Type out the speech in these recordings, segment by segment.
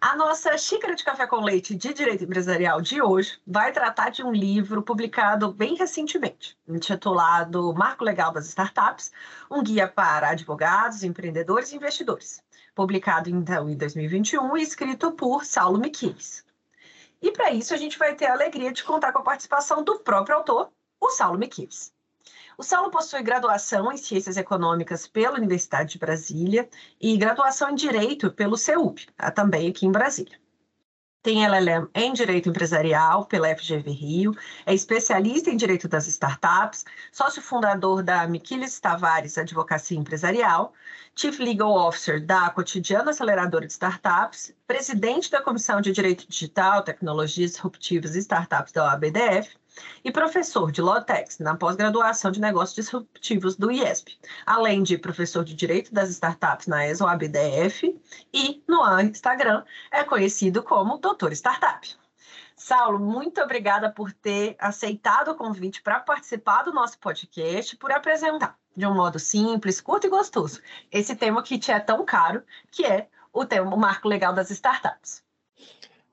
A nossa xícara de café com leite de direito empresarial de hoje vai tratar de um livro publicado bem recentemente, intitulado Marco Legal das Startups, um guia para advogados, empreendedores e investidores, publicado então em 2021 e escrito por Saulo Miquiles. E para isso a gente vai ter a alegria de contar com a participação do próprio autor, o Saulo Miquiles. O Saulo possui graduação em Ciências Econômicas pela Universidade de Brasília e graduação em Direito pelo CEUP, também aqui em Brasília. Tem LLM em Direito Empresarial pela FGV Rio, é especialista em Direito das Startups, sócio fundador da Miquiles Tavares Advocacia Empresarial, Chief Legal Officer da Cotidiano Aceleradora de Startups, presidente da Comissão de Direito Digital, Tecnologias Disruptivas e Startups da OABDF, e professor de Lotex na pós-graduação de Negócios Disruptivos do IESP, além de professor de Direito das Startups na ESOABDF e no Instagram é conhecido como Doutor Startup. Saulo, muito obrigada por ter aceitado o convite para participar do nosso podcast, por apresentar de um modo simples, curto e gostoso esse tema que te é tão caro, que é o tema o marco legal das startups.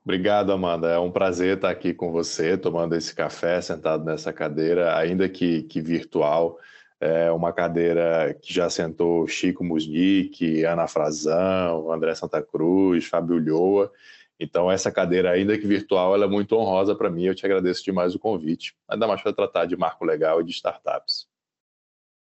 Obrigado, Amanda. É um prazer estar aqui com você, tomando esse café, sentado nessa cadeira, ainda que, que virtual. É uma cadeira que já sentou Chico Musnick, Ana Frazão, André Santa Cruz, Fábio Lhoa. Então, essa cadeira, ainda que virtual, ela é muito honrosa para mim. Eu te agradeço demais o convite, ainda mais para tratar de marco legal e de startups.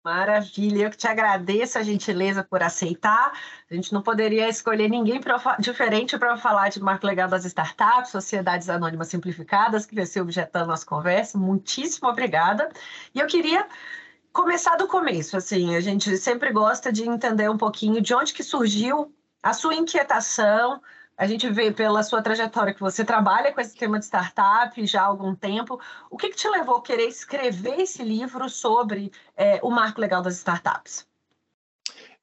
Maravilha, eu que te agradeço a gentileza por aceitar. A gente não poderia escolher ninguém pra, diferente para falar de marco legal das startups, sociedades anônimas simplificadas, que objeto da nossa conversa. Muitíssimo obrigada. E eu queria começar do começo, assim, a gente sempre gosta de entender um pouquinho de onde que surgiu a sua inquietação, a gente vê pela sua trajetória que você trabalha com esse tema de startup já há algum tempo. O que, que te levou a querer escrever esse livro sobre é, o marco legal das startups?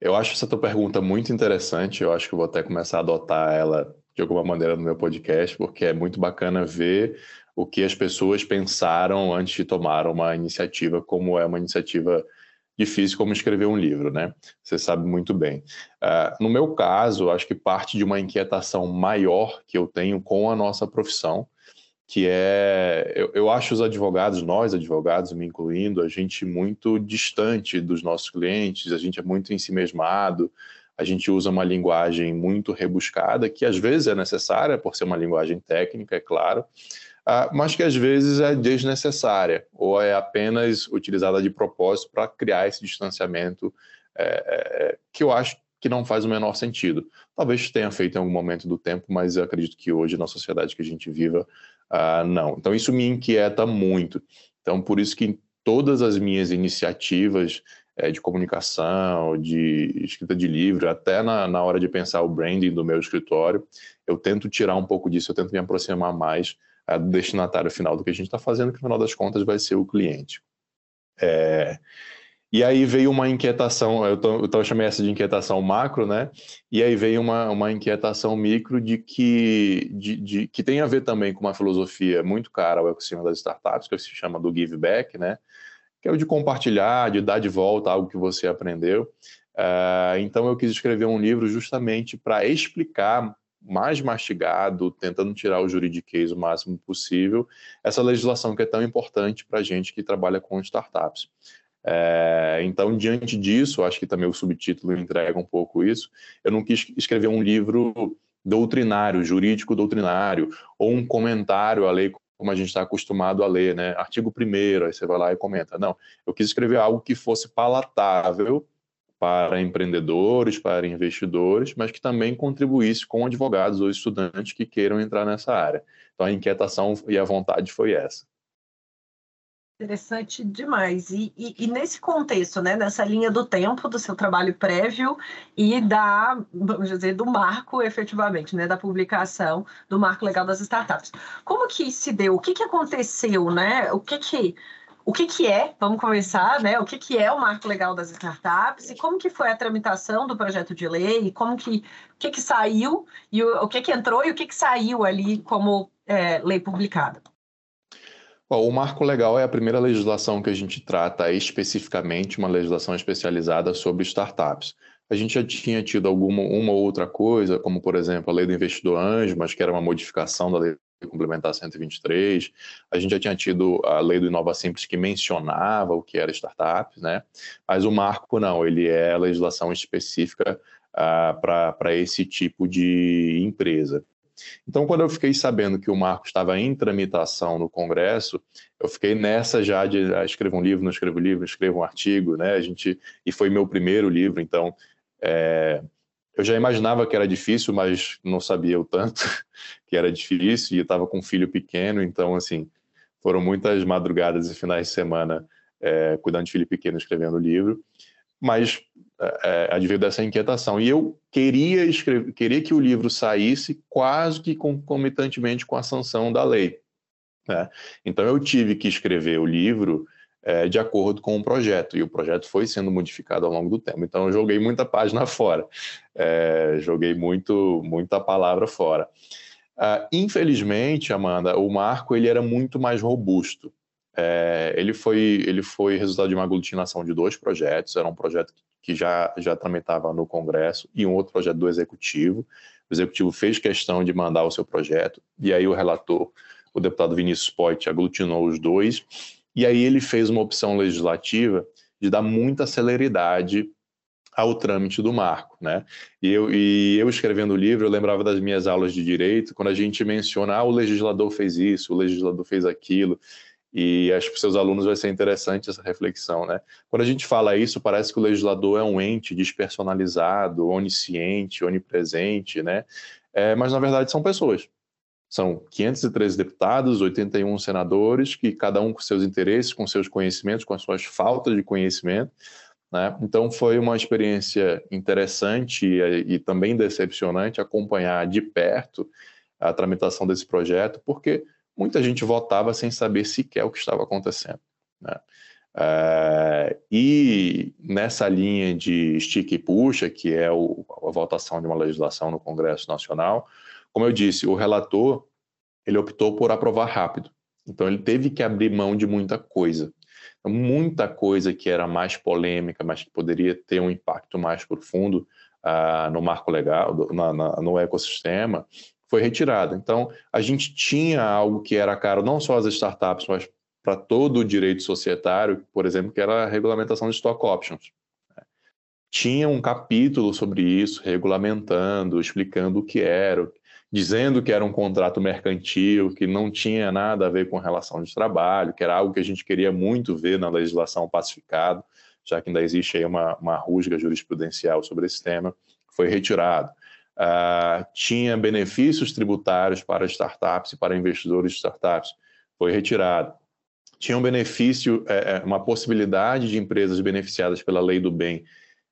Eu acho essa tua pergunta muito interessante. Eu acho que vou até começar a adotar ela de alguma maneira no meu podcast, porque é muito bacana ver o que as pessoas pensaram antes de tomar uma iniciativa, como é uma iniciativa difícil como escrever um livro, né? Você sabe muito bem. Uh, no meu caso, acho que parte de uma inquietação maior que eu tenho com a nossa profissão, que é, eu, eu acho os advogados, nós advogados, me incluindo, a gente muito distante dos nossos clientes, a gente é muito ensimesmado, a gente usa uma linguagem muito rebuscada, que às vezes é necessária, por ser uma linguagem técnica, é claro, mas que às vezes é desnecessária ou é apenas utilizada de propósito para criar esse distanciamento é, é, que eu acho que não faz o menor sentido. Talvez tenha feito em algum momento do tempo, mas eu acredito que hoje, na sociedade que a gente viva, uh, não. Então, isso me inquieta muito. Então, por isso que em todas as minhas iniciativas é, de comunicação, de escrita de livro, até na, na hora de pensar o branding do meu escritório, eu tento tirar um pouco disso, eu tento me aproximar mais do destinatário final do que a gente está fazendo, que no final das contas vai ser o cliente. É, E aí veio uma inquietação, eu, tô, eu chamei essa de inquietação macro, né? E aí veio uma, uma inquietação micro de que, de, de, que tem a ver também com uma filosofia muito cara ao ecossistema das startups, que se chama do give back, né? Que é o de compartilhar, de dar de volta algo que você aprendeu. Uh, então eu quis escrever um livro justamente para explicar mais mastigado, tentando tirar o juridiquês o máximo possível, essa legislação que é tão importante para a gente que trabalha com startups. É, então, diante disso, acho que também o subtítulo entrega um pouco isso. Eu não quis escrever um livro doutrinário, jurídico doutrinário, ou um comentário à lei como a gente está acostumado a ler, né? Artigo 1 aí você vai lá e comenta. Não, eu quis escrever algo que fosse palatável para empreendedores, para investidores, mas que também contribuísse com advogados ou estudantes que queiram entrar nessa área. Então, a inquietação e a vontade foi essa. Interessante demais. E, e, e, nesse contexto, né, nessa linha do tempo do seu trabalho prévio e da, vamos dizer, do marco efetivamente, né, da publicação do marco legal das startups. Como que se deu? O que, que aconteceu, né? O que que o que, que é, vamos começar, né? O que, que é o marco legal das startups e como que foi a tramitação do projeto de lei e como que, o que, que saiu e o, o que, que entrou e o que, que saiu ali como é, lei publicada. Bom, o marco legal é a primeira legislação que a gente trata especificamente, uma legislação especializada sobre startups. A gente já tinha tido alguma uma ou outra coisa, como por exemplo a lei do investidor anjo, mas que era uma modificação da lei complementar 123. A gente já tinha tido a lei do Inova Simples que mencionava o que era startup, né? Mas o marco não, ele é legislação específica uh, para esse tipo de empresa. Então, quando eu fiquei sabendo que o marco estava em tramitação no Congresso, eu fiquei nessa já de ah, escrevo um livro, não escrevo livro, escrevo um artigo, né? A gente e foi meu primeiro livro, então é, eu já imaginava que era difícil, mas não sabia o tanto que era difícil e estava com um filho pequeno, então assim foram muitas madrugadas e finais de semana é, cuidando de filho pequeno, escrevendo o livro mas é, é, adveio dessa inquietação. E eu queria escrever, queria que o livro saísse quase que concomitantemente com a sanção da lei. Né? Então eu tive que escrever o livro é, de acordo com o projeto, e o projeto foi sendo modificado ao longo do tempo. Então eu joguei muita página fora, é, joguei muito, muita palavra fora. Uh, infelizmente, Amanda, o marco ele era muito mais robusto. É, ele, foi, ele foi resultado de uma aglutinação de dois projetos, era um projeto que já, já tramitava no Congresso e um outro projeto do Executivo. O Executivo fez questão de mandar o seu projeto, e aí o relator, o deputado Vinícius Poit, aglutinou os dois, e aí ele fez uma opção legislativa de dar muita celeridade ao trâmite do marco, né? E eu, e eu escrevendo o livro, eu lembrava das minhas aulas de direito, quando a gente menciona, ah, o legislador fez isso, o legislador fez aquilo, e acho que para seus alunos vai ser interessante essa reflexão, né? Quando a gente fala isso, parece que o legislador é um ente despersonalizado, onisciente, onipresente, né? É, mas na verdade são pessoas. São 513 deputados, 81 senadores, que cada um com seus interesses, com seus conhecimentos, com as suas faltas de conhecimento, né? Então foi uma experiência interessante e, e também decepcionante acompanhar de perto a tramitação desse projeto, porque muita gente votava sem saber sequer o que estava acontecendo. Né? É, e nessa linha de estica e puxa, que é o, a votação de uma legislação no Congresso Nacional, como eu disse, o relator ele optou por aprovar rápido. Então ele teve que abrir mão de muita coisa. Então, muita coisa que era mais polêmica, mas que poderia ter um impacto mais profundo uh, no marco legal, na, na, no ecossistema, foi retirada. Então, a gente tinha algo que era caro não só às startups, mas para todo o direito societário, por exemplo, que era a regulamentação de stock options. Tinha um capítulo sobre isso, regulamentando, explicando o que era, dizendo que era um contrato mercantil, que não tinha nada a ver com relação de trabalho, que era algo que a gente queria muito ver na legislação pacificada, já que ainda existe aí uma, uma rusga jurisprudencial sobre esse tema, foi retirado uh, tinha benefícios tributários para startups e para investidores de startups, foi retirado. Tinha um benefício, é, é, uma possibilidade de empresas beneficiadas pela lei do bem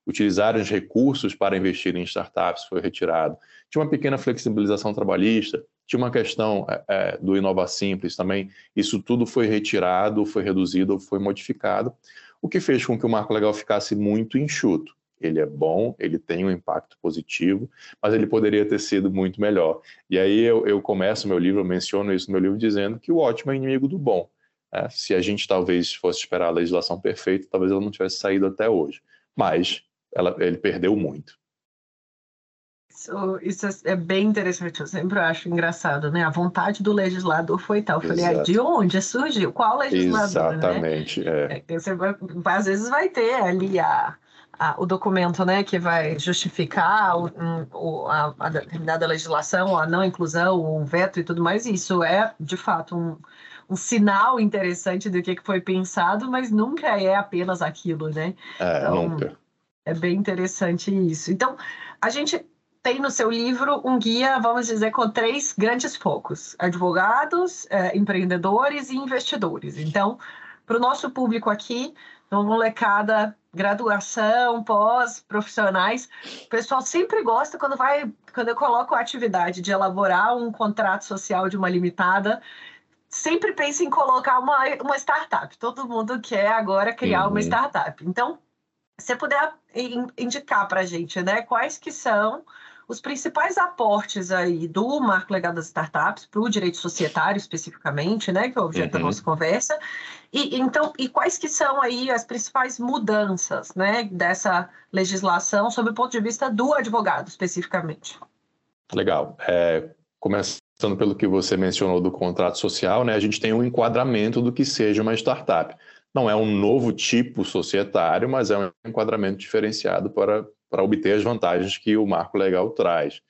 utilizarem os recursos para investir em startups, foi retirado. Tinha uma pequena flexibilização trabalhista, tinha uma questão é, é do Inova Simples também, isso tudo foi retirado, foi reduzido, foi modificado. o que fez com que o marco legal ficasse muito enxuto. Ele é bom, ele tem um impacto positivo, mas ele poderia ter sido muito melhor. E aí eu, eu começo meu livro, eu menciono isso no meu livro, dizendo que o ótimo é inimigo do bom. É, se a gente talvez fosse esperar a legislação perfeita, talvez ela não tivesse saído até hoje. Mas ela, ele perdeu muito. Isso, isso, é bem interessante, eu sempre acho engraçado, né? A vontade do legislador foi tal. Eu falei, ah, de onde surgiu? Qual legislador? Né? Exatamente. Né? É. Você vai, às vezes vai ter ali a, a, o documento né, que vai justificar o, o, a, a, determinada legislação, a não inclusão, o veto e tudo mais. Isso é, de fato, um, um sinal interessante do que foi pensado, mas nunca é apenas aquilo, né? É, então, nunca. É bem interessante isso. Então, a gente tem no seu livro um guia, vamos dizer, com três grandes focos: advogados, é, empreendedores e investidores. Então, para o nosso público aqui, uma molecada, graduação, pós, profissionais, o pessoal sempre gosta quando vai, quando eu coloco a atividade de elaborar um contrato social de uma limitada, sempre pensa em colocar uma, uma startup. Todo mundo quer agora criar uhum. uma startup. Então, se puder indicar para a gente, né, quais que são os principais aportes aí do marco legal das startups para o direito societário especificamente, né, que é o objeto uhum. da nossa conversa, e então e quais que são aí as principais mudanças, né, dessa legislação sob o ponto de vista do advogado especificamente? Legal. É, começando pelo que você mencionou do contrato social, né, a gente tem um enquadramento do que seja uma startup. Não é um novo tipo societário, mas é um enquadramento diferenciado para para obter as vantagens que o marco legal traz.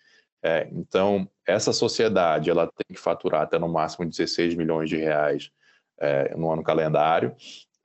É, então, essa sociedade ela tem que faturar até no máximo 16 milhões de reais é, no ano calendário.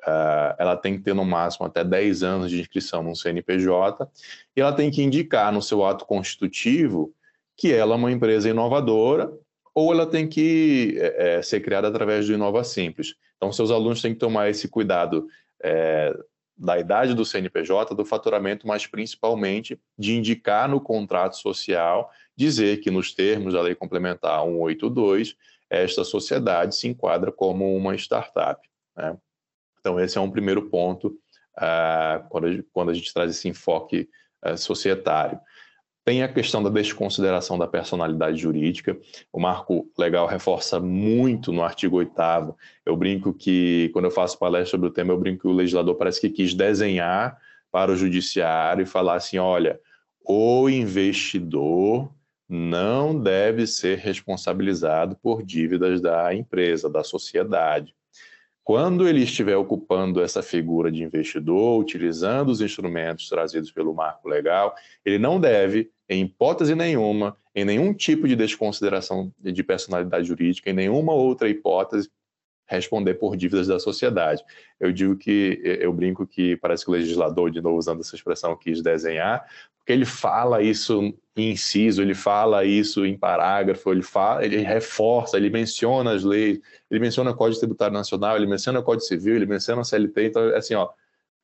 É, ela tem que ter no máximo até 10 anos de inscrição no CNPJ e ela tem que indicar no seu ato constitutivo que ela é uma empresa inovadora ou ela tem que é, é, ser criada através do Inova Simples. Então, seus alunos têm que tomar esse cuidado é, da idade do CNPJ, do faturamento, mas principalmente de indicar no contrato social, dizer que nos termos da Lei Complementar 182, esta sociedade se enquadra como uma startup. Né? Então, esse é um primeiro ponto uh, quando, a gente, quando, a gente, traz esse enfoque uh, societário. Tem a questão da desconsideração da personalidade jurídica. O marco legal reforça muito no artigo 8 Eu brinco que, quando eu faço palestra sobre o tema, eu brinco que o legislador parece que quis desenhar para o judiciário e falar assim: olha, o investidor não deve ser responsabilizado por dívidas da empresa, da sociedade. Quando ele estiver ocupando essa figura de investidor, utilizando os instrumentos trazidos pelo marco legal, ele não deve, em hipótese nenhuma, em nenhum tipo de desconsideração de personalidade jurídica, em nenhuma outra hipótese, responder por dívidas da sociedade. Eu digo que, eu brinco que parece que o legislador, de novo usando essa expressão, quis desenhar, porque ele fala isso em inciso, ele fala isso em parágrafo, ele, fala, ele reforça, ele menciona as leis, ele menciona o Código Tributário Nacional, ele menciona o Código Civil, ele menciona a CLT, então, assim, ó,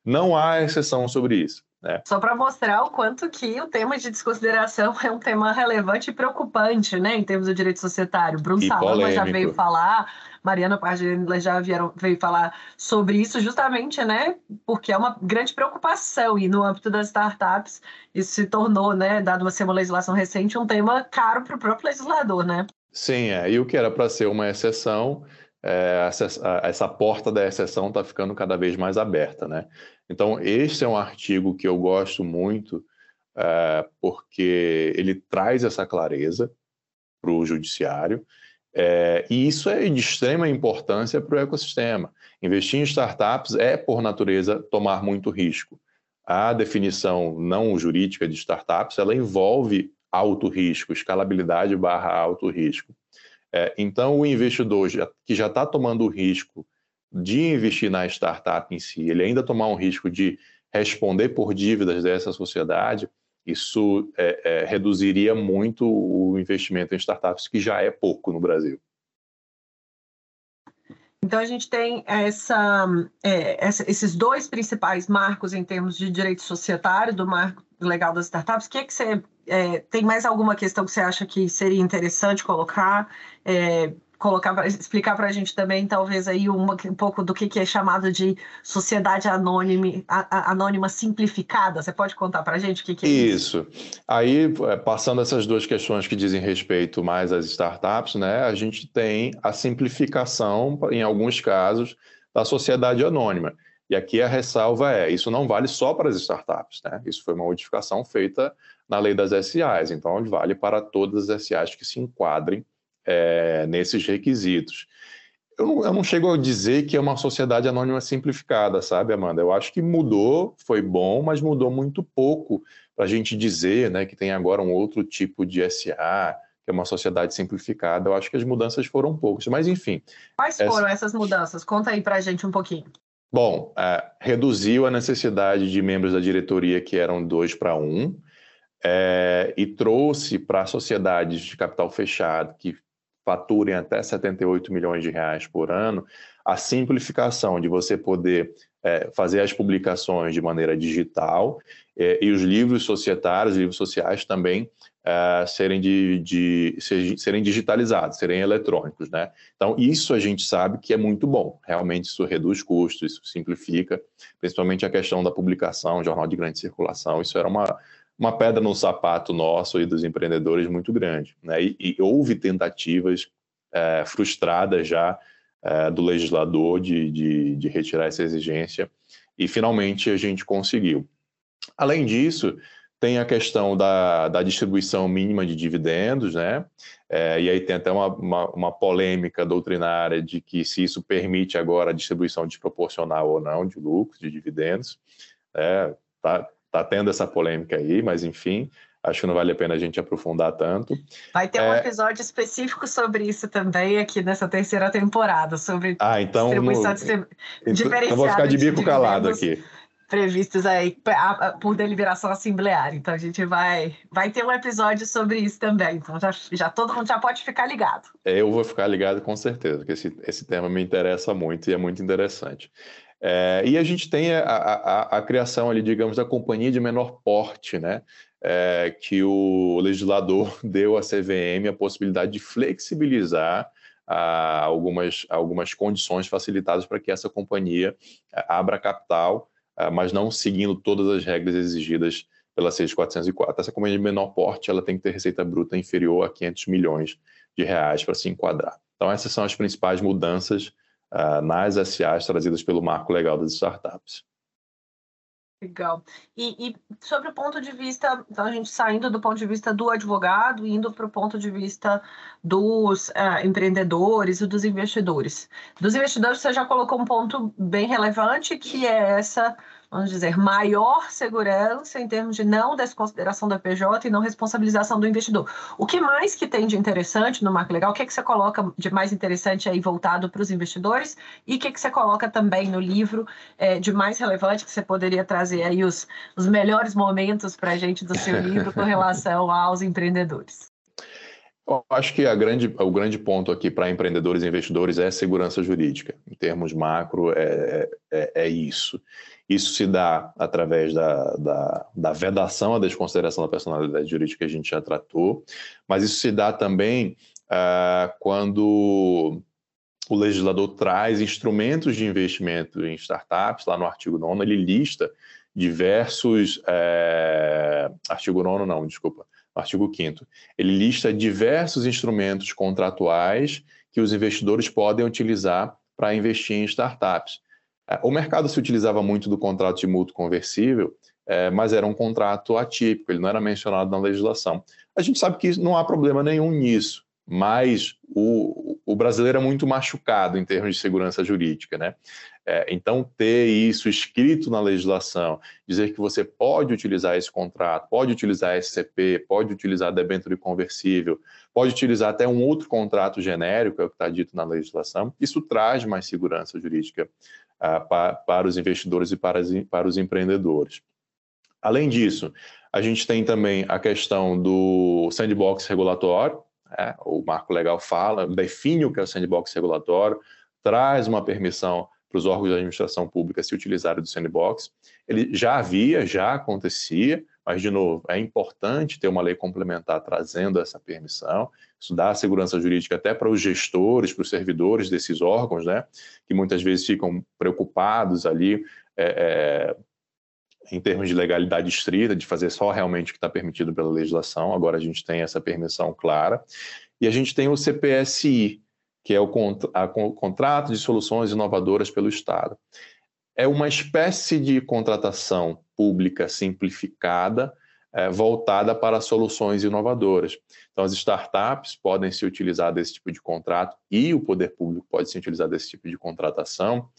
não há exceção sobre isso. Né? Só para mostrar o quanto que o tema de desconsideração é um tema relevante e preocupante, né, em termos do direito societário. Bruno Salama já veio falar, Mariana Pardini já vieram, veio falar sobre isso justamente, né? Porque é uma grande preocupação e no âmbito das startups isso se tornou, né, dado uma, ser uma legislação recente, um tema caro para o próprio legislador, né? Sim, é. E o que era para ser uma exceção, é, essa, essa porta da exceção está ficando cada vez mais aberta, né? Então, este é um artigo que eu gosto muito, é, porque ele traz essa clareza para o judiciário é, e isso é de extrema importância para o ecossistema. Investir em startups é, por natureza, tomar muito risco. A definição não jurídica de startups, ela envolve alto risco, escalabilidade barra alto risco. É, então, o investidor já, que já está tomando risco de investir na startup em si, ele ainda tomar um risco de responder por dívidas dessa sociedade, isso é, é, reduziria muito o investimento em startups, que já é pouco no Brasil. Então, a gente tem essa, é, essa, esses dois principais marcos em termos de direito societário, do marco legal das startups. O que, é que você. É, tem mais alguma questão que você acha que seria interessante colocar? Colocar, pra, explicar para a gente também, talvez, aí um pouco do que, que é chamado de sociedade anônima, anônima simplificada? Você pode contar para a gente o que, que é isso? Isso. Aí, é, passando essas duas questões que dizem respeito mais às startups, né, a gente tem a simplificação, em alguns casos, da sociedade anônima. E aqui a ressalva é: isso não vale só para as startups, né? Isso foi uma modificação feita na lei das SAs, então vale para todas as SAs que se enquadrem é, nesses requisitos. Eu não, eu não, chego a dizer que é uma sociedade anônima simplificada, sabe, Amanda? Eu acho que mudou, foi bom, mas mudou muito pouco para a gente dizer né, que tem agora um outro tipo de SA, que é uma sociedade simplificada. Eu acho que as mudanças foram poucas, mas enfim. Quais foram essa... essas mudanças? Conta aí para a gente um pouquinho. Bom, é, reduziu a necessidade de membros da diretoria que eram dois para um, é, e trouxe para sociedades de capital fechado que faturem até 78 milhões de reais por ano, a simplificação de você poder é, fazer as publicações de maneira digital é, e os livros societários, livros sociais também é, serem, de, de, serem digitalizados, serem eletrônicos. Né? Então, isso a gente sabe que é muito bom. Realmente, isso reduz custos, isso simplifica, principalmente a questão da publicação, jornal de grande circulação. Isso era uma, uma pedra no sapato nosso e dos empreendedores muito grande. Né? E, e houve tentativas é, frustradas já é, do legislador de, de, de, retirar essa exigência e finalmente a gente conseguiu. Além disso, tem a questão da, da distribuição mínima de dividendos, né? É, e aí tem até uma, uma, uma, polêmica doutrinária de que se isso permite agora a distribuição desproporcional ou não de lucros, de dividendos. É, tá, Tá tendo essa polêmica aí, mas enfim, acho que não vale a pena a gente aprofundar tanto. Vai ter é... um episódio específico sobre isso também aqui nessa terceira temporada, sobre ah, então, distribuição no... então, então vou ficar de bico calado aqui. Previstos aí por deliberação assembleária. Então a gente vai, vai ter um episódio sobre isso também. Então já, já todo mundo já pode ficar ligado. É, eu vou ficar ligado com certeza, porque esse, esse tema me interessa muito e é muito interessante. É, e a gente tem a, a, a, criação ali, digamos, da companhia de menor porte, né? É, que o legislador deu à CVM a possibilidade de flexibilizar a, algumas, algumas condições facilitadas para que essa companhia abra capital, mas não seguindo todas as regras exigidas pela 6404. Essa companhia de menor porte ela tem que ter receita bruta inferior a 500 milhões de reais para se enquadrar. Então, essas são as principais mudanças uh, nas SAs trazidas pelo marco legal das startups. Legal. E, e, sobre o ponto de vista, então a gente saindo do ponto de vista do advogado, indo para o ponto de vista dos uh, empreendedores e dos investidores. Dos investidores, você já colocou um ponto bem relevante, que é essa vamos dizer, maior segurança em termos de não desconsideração da PJ e não responsabilização do investidor. O que mais que tem de interessante no marco legal? O que, é que você coloca de mais interessante aí voltado para os investidores? E o que, é que você coloca também no livro é, de mais relevante que você poderia trazer aí os, os melhores momentos para a gente do seu livro com relação aos empreendedores? Eu acho que grande, o grande ponto aqui para empreendedores e investidores é segurança jurídica. Em termos macro, é, é, é isso. Isso se dá através da, da, da vedação à desconsideração da personalidade jurídica que a gente já tratou, mas isso se dá também uh, quando o legislador traz instrumentos de investimento em startups, lá no artigo 9 ele lista diversos. É, artigo 9 não, desculpa, artigo 5. Ele lista diversos instrumentos contratuais que os investidores podem utilizar para investir em startups. É, o mercado se utilizava muito do contrato de mútuo conversível, é, mas era um contrato atípico, ele não era mencionado na legislação. A gente sabe que não há problema nenhum nisso, mas o, o brasileiro é muito machucado em termos de segurança jurídica, né? É, então, ter isso escrito na legislação, dizer que você pode utilizar esse contrato, pode utilizar SCP, pode utilizar debênture conversível, pode utilizar até um outro contrato genérico, é o que está dito na legislação, isso traz mais segurança jurídica pa, para os investidores e para, para os empreendedores. Além disso, a gente tem também a questão do sandbox regulatório, né? o marco legal fala, define o que é o sandbox regulatório, traz uma permissão para os órgãos de administração pública se utilizarem do sandbox. Ele já havia, já acontecia, Mas, de novo, é importante ter uma lei complementar trazendo essa permissão. Isso dá segurança jurídica até para os gestores, para os servidores desses órgãos, né? Que muitas vezes ficam preocupados ali é, é, em termos de legalidade estrita, de fazer só realmente o que está permitido pela legislação. Agora a gente tem essa permissão clara. E a gente tem o CPSI, que é o, a, o Contrato de Soluções Inovadoras pelo Estado. É uma espécie de contratação pública simplificada, é, voltada para soluções inovadoras. Então, as startups podem se utilizar desse tipo de contrato e o poder público pode se utilizar desse tipo de contratação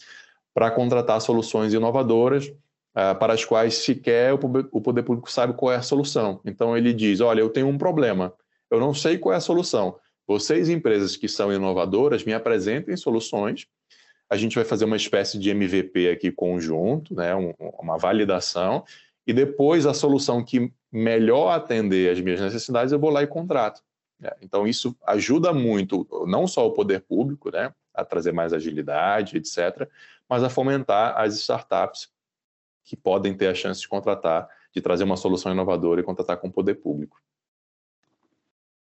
para contratar soluções inovadoras Uh, para as quais sequer o poder público sabe qual é a solução. Então ele diz: olha, eu tenho um problema, eu não sei qual é a solução. Vocês, empresas que são inovadoras, me apresentem soluções. A gente vai fazer uma espécie de MVP aqui conjunto, né, um, uma validação, e depois a solução que melhor atender as minhas necessidades, eu vou lá e contrato. É, então, isso ajuda muito, não só o poder público, né, a trazer mais agilidade, etc., mas a fomentar as startups que podem ter a chance de contratar, de trazer uma solução inovadora e contratar com o poder público.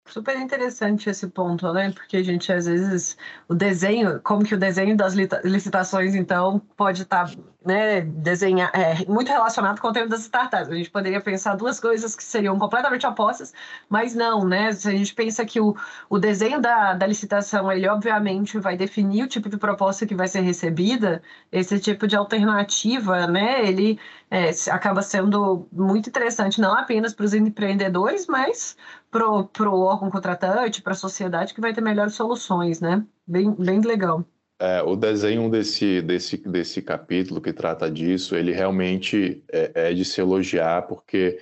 Super interessante esse ponto, né? Porque a gente às vezes o desenho, como que o desenho das licitações então pode estar, tá, né, desenhar é, muito relacionado com o tema das startups. A gente poderia pensar duas coisas que seriam completamente opostas, mas não, né? Se a gente pensa que o, o desenho da, da licitação, ele obviamente vai definir o tipo de proposta que vai ser recebida, esse tipo de alternativa, né? Ele é, acaba sendo muito interessante não apenas para os empreendedores, mas para o órgão contratante, para a sociedade, que vai ter melhores soluções, né? Bem, bem legal. É, o desenho desse, desse, desse capítulo que trata disso, ele realmente é, é de se elogiar, porque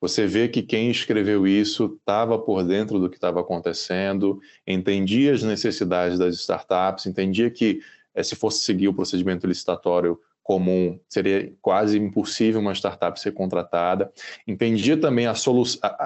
você vê que quem escreveu isso estava por dentro do que estava acontecendo, entendia as necessidades das startups, entendia que é, se fosse seguir o procedimento licitatório, comum, seria quase impossível uma startup ser contratada. Entendia também a,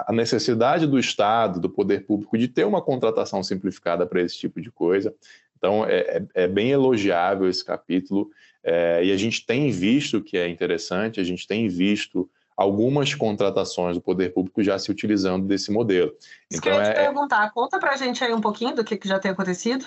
a necessidade do Estado, do poder público, de ter uma contratação simplificada para esse tipo de coisa. Então, é, é, é bem elogiável esse capítulo, é, e a gente tem visto que é interessante, a gente tem visto algumas contratações do poder público já se utilizando desse modelo. Isso então, queria te é, é perguntar, conta para a gente aí um pouquinho do que, que já tem acontecido.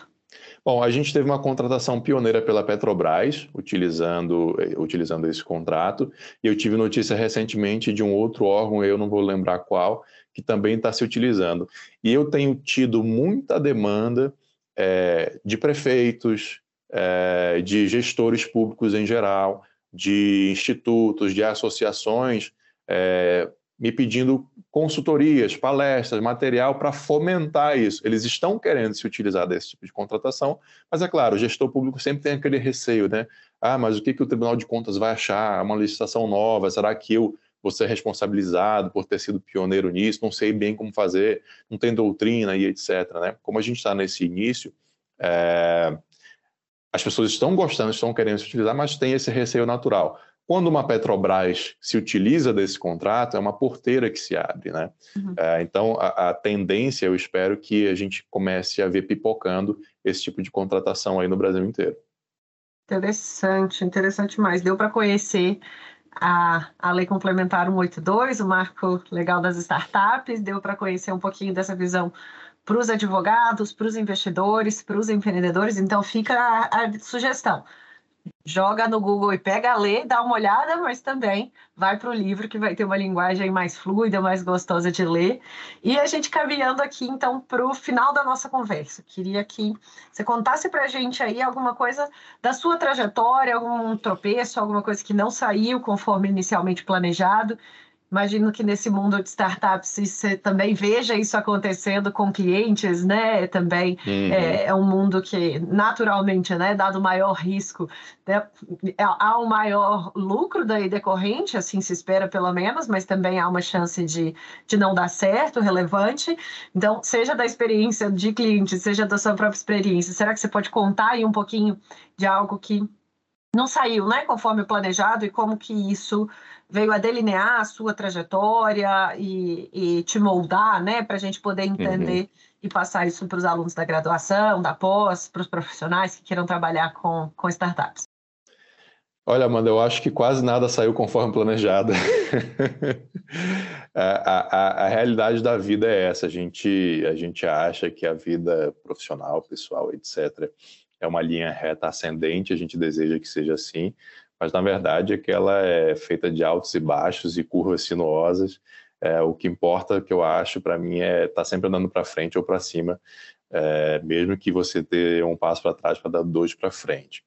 Bom, a gente teve uma contratação pioneira pela Petrobras, utilizando, eh, utilizando esse contrato, e eu tive notícia recentemente de um outro órgão, eu não vou lembrar qual, que também está se utilizando. E eu tenho tido muita demanda é, de prefeitos, é, de gestores públicos em geral, de institutos, de associações, é, me pedindo consultorias, palestras, material para fomentar isso. Eles estão querendo se utilizar desse tipo de contratação, mas é claro, o gestor público sempre tem aquele receio, né? Ah, mas o que, que o Tribunal de Contas vai achar? Uma licitação nova? Será que eu vou ser responsabilizado por ter sido pioneiro nisso? Não sei bem como fazer, não tem doutrina e etc. Né? Como a gente está nesse início, é... as pessoas estão gostando, estão querendo se utilizar, mas tem esse receio natural. Quando uma Petrobras se utiliza desse contrato, é uma porteira que se abre, né? Uhum. É, então, a, a, tendência, eu espero que a gente comece a ver pipocando esse tipo de contratação aí no Brasil inteiro. Interessante, interessante mais. Deu para conhecer a, a Lei Complementar 182, o marco legal das startups, deu para conhecer um pouquinho dessa visão para os advogados, para os investidores, para os empreendedores. Então, fica a, a sugestão joga no Google e pega a ler, dá uma olhada, mas também vai para o livro que vai ter uma linguagem mais fluida, mais gostosa de ler. E a gente caminhando aqui então para o final da nossa conversa. Queria que você contasse para a gente aí alguma coisa da sua trajetória, algum tropeço, alguma coisa que não saiu conforme inicialmente planejado Imagino que nesse mundo de startups você também veja isso acontecendo com clientes, né? Também uhum. é, é, um mundo que naturalmente, né, dado maior risco, né, há um maior lucro daí decorrente, assim se espera pelo menos, mas também há uma chance de, de não dar certo, relevante. Então, seja da experiência de cliente, seja da sua própria experiência, será que você pode contar aí um pouquinho de algo que não saiu, né, conforme planejado e como que isso veio a delinear a sua trajetória e, e te moldar, né, para a gente poder entender uhum. e passar isso para os alunos da graduação, da pós, para os profissionais que queiram trabalhar com, com startups? Olha, Amanda, eu acho que quase nada saiu conforme planejado. a, a, a, realidade da vida é essa. A gente, a gente acha que a vida profissional, pessoal, etc., é uma linha reta ascendente, a gente deseja que seja assim, mas na verdade é que ela é feita de altos e baixos e curvas sinuosas. É, o que importa, que eu acho, para mim, é estar tá sempre andando para frente ou para cima, é, mesmo que você tenha um passo para trás para dar dois para frente.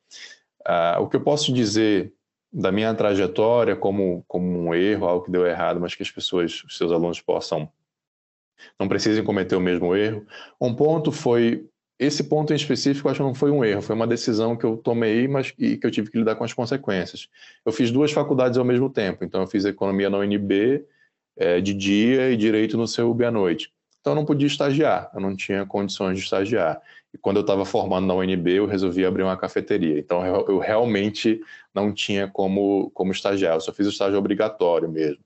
Ah, o que eu posso dizer da minha trajetória como, como um erro, algo que deu errado, mas que as pessoas, os seus alunos possam, não precisem cometer o mesmo erro. Um ponto foi, esse ponto em específico, acho que não foi um erro, foi uma decisão que eu tomei, mas e que eu tive que lidar com as consequências. Eu fiz duas faculdades ao mesmo tempo, então eu fiz economia na UNB é, de dia e direito no CUB à noite. Então eu não podia estagiar, eu não tinha condições de estagiar. E quando eu estava formando na UNB, eu resolvi abrir uma cafeteria. Então eu, eu, realmente não tinha como, como estagiar, eu só fiz o estágio obrigatório mesmo.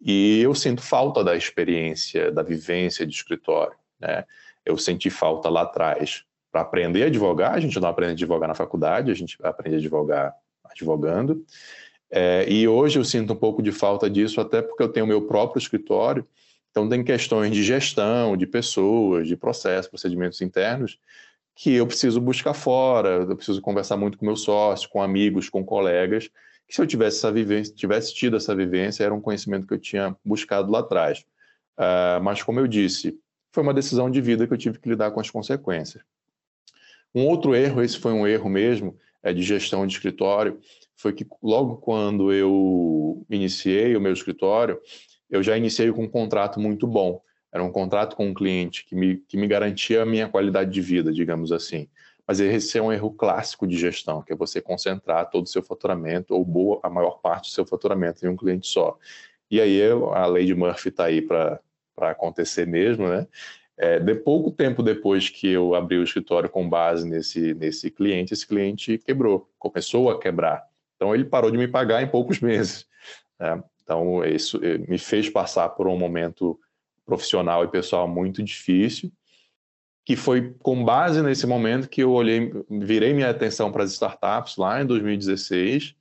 E eu sinto falta da experiência, da vivência de escritório. Né? Eu senti falta lá atrás para aprender a advogar. A gente não aprende a advogar na faculdade, a gente aprende a advogar advogando. É, e hoje eu sinto um pouco de falta disso, até porque eu tenho meu próprio escritório então, tem questões de gestão, de pessoas, de processos, procedimentos internos, que eu preciso buscar fora, eu preciso conversar muito com meus sócios, com amigos, com colegas, que se eu tivesse essa vivência, tivesse tido essa vivência, era um conhecimento que eu tinha buscado lá atrás. Uh, mas, como eu disse, foi uma decisão de vida que eu tive que lidar com as consequências. Um outro erro, esse foi um erro mesmo, é de gestão de escritório, foi que logo quando eu iniciei o meu escritório, eu já iniciei com um contrato muito bom. Era um contrato com um cliente que me, que me garantia a minha qualidade de vida, digamos assim. Mas esse é um erro clássico de gestão, que é você concentrar todo o seu faturamento, ou boa, a maior parte do seu faturamento em um cliente só. E aí a lei de Murphy está aí para acontecer mesmo, né? É, de pouco tempo depois que eu abri o escritório com base nesse, nesse cliente, esse cliente quebrou, começou a quebrar. Então ele parou de me pagar em poucos meses. Né? Então, isso eh, me fez passar por um momento profissional e pessoal muito difícil, que foi com base nesse momento que eu olhei, virei minha atenção para as startups lá em 2016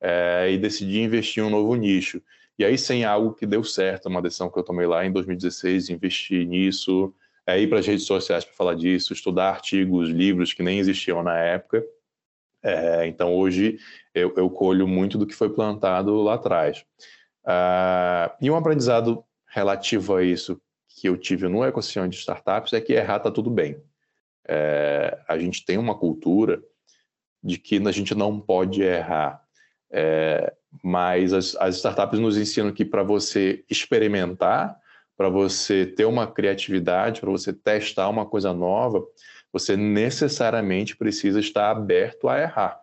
é, eh, e decidi investir em um novo nicho. E aí, sem algo que deu certo, uma decisão que eu tomei lá em 2016, investir nisso, é, ir para as redes sociais para falar disso, estudar artigos, livros que nem existiam na época. É, então, hoje, eu, eu colho muito do que foi plantado lá atrás. Uh, e um aprendizado relativo a isso que eu tive no ecossistema de startups é que errar está tudo bem. É, a gente tem uma cultura de que a gente não pode errar, é, mas as, as, startups nos ensinam que para você experimentar, para você ter uma criatividade, para você testar uma coisa nova, você necessariamente precisa estar aberto a errar.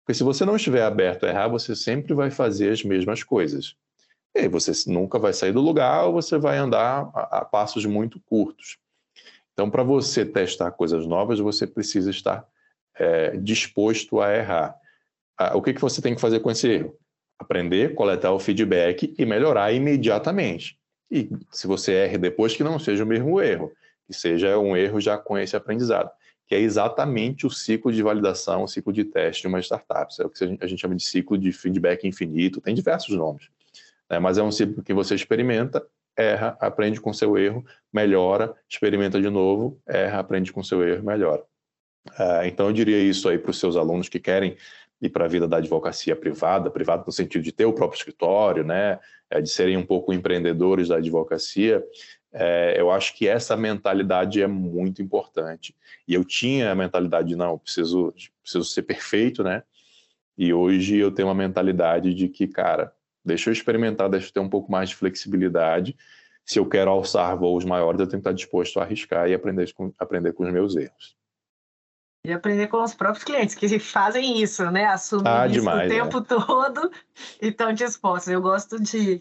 Porque se você não estiver aberto a errar, você sempre vai fazer as mesmas coisas. E aí você nunca vai sair do lugar ou você vai andar a, a passos muito curtos. Então, para você testar coisas novas, você precisa estar é, disposto a errar. Ah, o que, que você tem que fazer com esse erro? Aprender, coletar o feedback e melhorar imediatamente. E se você erre depois, que não seja o mesmo erro, que seja um erro já com esse aprendizado, que é exatamente o ciclo de validação, o ciclo de teste de uma startup. É o que a gente chama de ciclo de feedback infinito, tem diversos nomes. Né? Mas é um ciclo que você experimenta, erra, aprende com seu erro, melhora, experimenta de novo, erra, aprende com seu erro, melhora. Uh, então eu diria isso aí para os seus alunos que querem ir para a vida da advocacia privada, privada no sentido de ter o próprio escritório, né, é, de serem um pouco empreendedores da advocacia, é, eu acho que essa mentalidade é muito importante. E eu tinha a mentalidade de não, preciso, preciso ser perfeito, né? E hoje eu tenho uma mentalidade de que, cara, Deixa eu experimentar, deixa eu ter um pouco mais de flexibilidade. Se eu quero alçar voos maiores, eu tenho que estar disposto a arriscar e aprender com, aprender com os meus erros. E aprender com os próprios clientes, que fazem isso, né? Assumem ah, isso demais, o é. tempo é. todo e estão dispostos. Eu gosto de.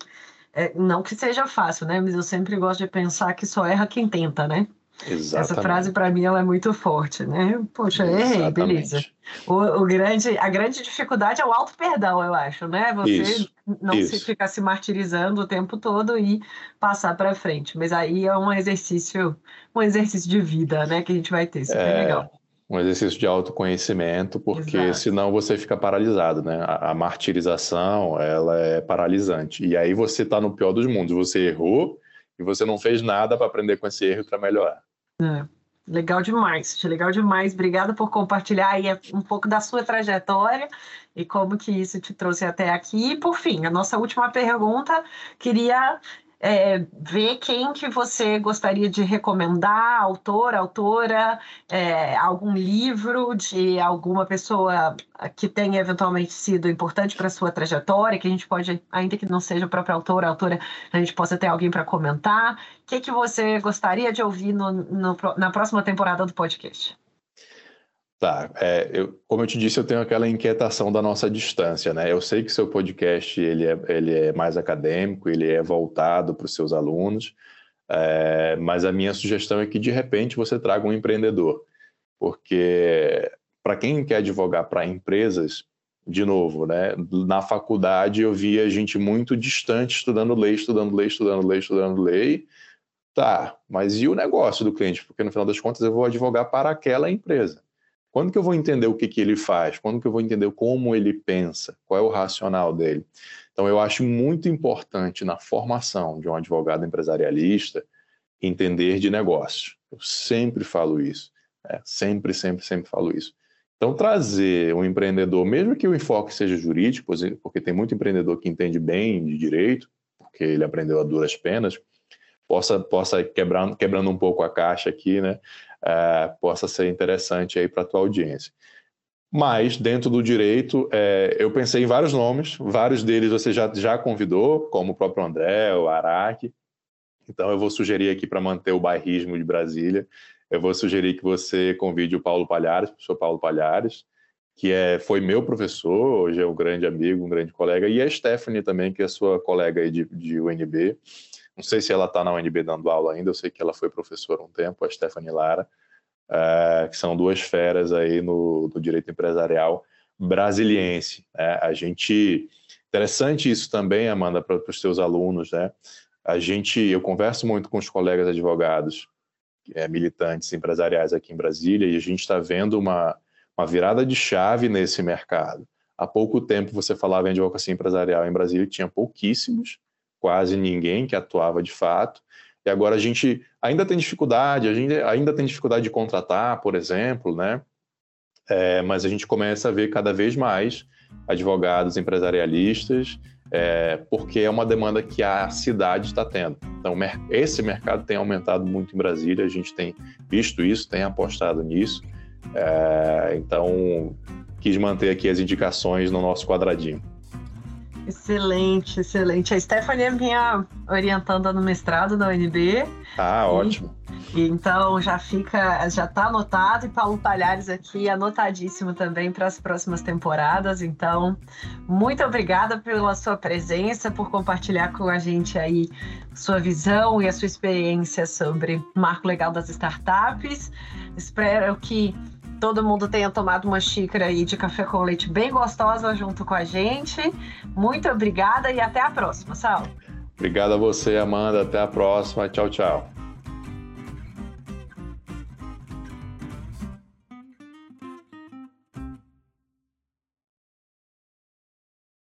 É, não que seja fácil, né? Mas eu sempre gosto de pensar que só erra quem tenta, né? Exatamente. Essa frase para mim ela é muito forte, né? Poxa, errei, beleza. O, o, grande, a grande dificuldade é o auto perdão, eu acho, né? Você isso, não isso. se ficar se martirizando o tempo todo e passar para frente. Mas aí é um exercício, um exercício de vida, né? Que a gente vai ter. Isso é, é legal. Um exercício de autoconhecimento, porque Exato. senão você fica paralisado, né? A, a, martirização, ela é paralisante. E aí você está no pior dos mundos. Você errou e você não fez nada para aprender com esse erro para melhorar. É. Legal demais, legal demais. Obrigada por compartilhar aí um pouco da sua trajetória e como que isso te trouxe até aqui. E por fim, a nossa última pergunta, queria é, ver quem que você gostaria de recomendar, autor, autora, é, algum livro de alguma pessoa que tenha eventualmente sido importante para sua trajetória, que a gente pode, ainda que não seja o próprio autor, autora, a gente possa ter alguém para comentar. O que, que você gostaria de ouvir no, no, na próxima temporada do podcast? Tá, é, eu, como eu te disse, eu tenho aquela inquietação da nossa distância, né? Eu sei que seu podcast ele é, ele é mais acadêmico, ele é voltado para os seus alunos, é, mas a minha sugestão é que de repente você traga um empreendedor, porque para quem quer advogar para empresas, de novo, né? Na faculdade eu via gente muito distante estudando lei, estudando lei, estudando lei, estudando lei. Tá, mas e o negócio do cliente? Porque no final das contas eu vou advogar para aquela empresa. Quando que eu vou entender o que, que ele faz? Quando que eu vou entender como ele pensa? Qual é o racional dele? Então, eu acho muito importante na formação de um advogado empresarialista entender de negócios. Eu sempre falo isso. Né? Sempre, sempre, sempre falo isso. Então, trazer um empreendedor, mesmo que o enfoque seja jurídico, porque tem muito empreendedor que entende bem de direito, porque ele aprendeu a duras penas, possa, possa quebrar, quebrando um pouco a caixa aqui, né? É, possa ser interessante aí para a tua audiência. Mas, dentro do direito, é, eu pensei em vários nomes, vários deles você já, já convidou, como o próprio André, o Araque. Então, eu vou sugerir aqui para manter o bairrismo de Brasília, eu vou sugerir que você convide o Paulo Palhares, o professor Paulo Palhares, que é, foi meu professor, hoje é um grande amigo, um grande colega, e a Stephanie também, que é sua colega aí de, de UNB. Não sei se ela está na UNB dando aula ainda, eu sei que ela foi professora um tempo, a Stephanie Lara, uh, que são duas feras aí no, no direito empresarial brasiliense. Né? A gente. Interessante isso também, Amanda, para os seus alunos, né? A gente, eu converso muito com os colegas advogados, é, militantes empresariais aqui em Brasília, e a gente está vendo uma, uma virada de chave nesse mercado. Há pouco tempo você falava em advocacia empresarial em Brasília, tinha pouquíssimos, quase ninguém que atuava de fato. E agora a gente ainda tem dificuldade, a gente ainda tem dificuldade de contratar, por exemplo, né? É, mas a gente começa a ver cada vez mais advogados empresarialistas, é, porque é uma demanda que a cidade está tendo. Então, esse mercado tem aumentado muito em Brasília, a gente tem visto isso, tem apostado nisso. É, então, quis manter aqui as indicações no nosso quadradinho. Excelente, excelente. A Stephanie é minha orientanda no mestrado da UNB. Ah, ótimo. E, então já fica, já está anotado e Paulo Palhares aqui anotadíssimo também para as próximas temporadas. Então, muito obrigada pela sua presença, por compartilhar com a gente aí sua visão e a sua experiência sobre o marco legal das startups. Espero que todo mundo tenha tomado uma xícara aí de café com leite bem gostosa junto com a gente. Muito obrigada e até a próxima, Sal. Obrigado a você, Amanda. Até a próxima. Tchau, tchau.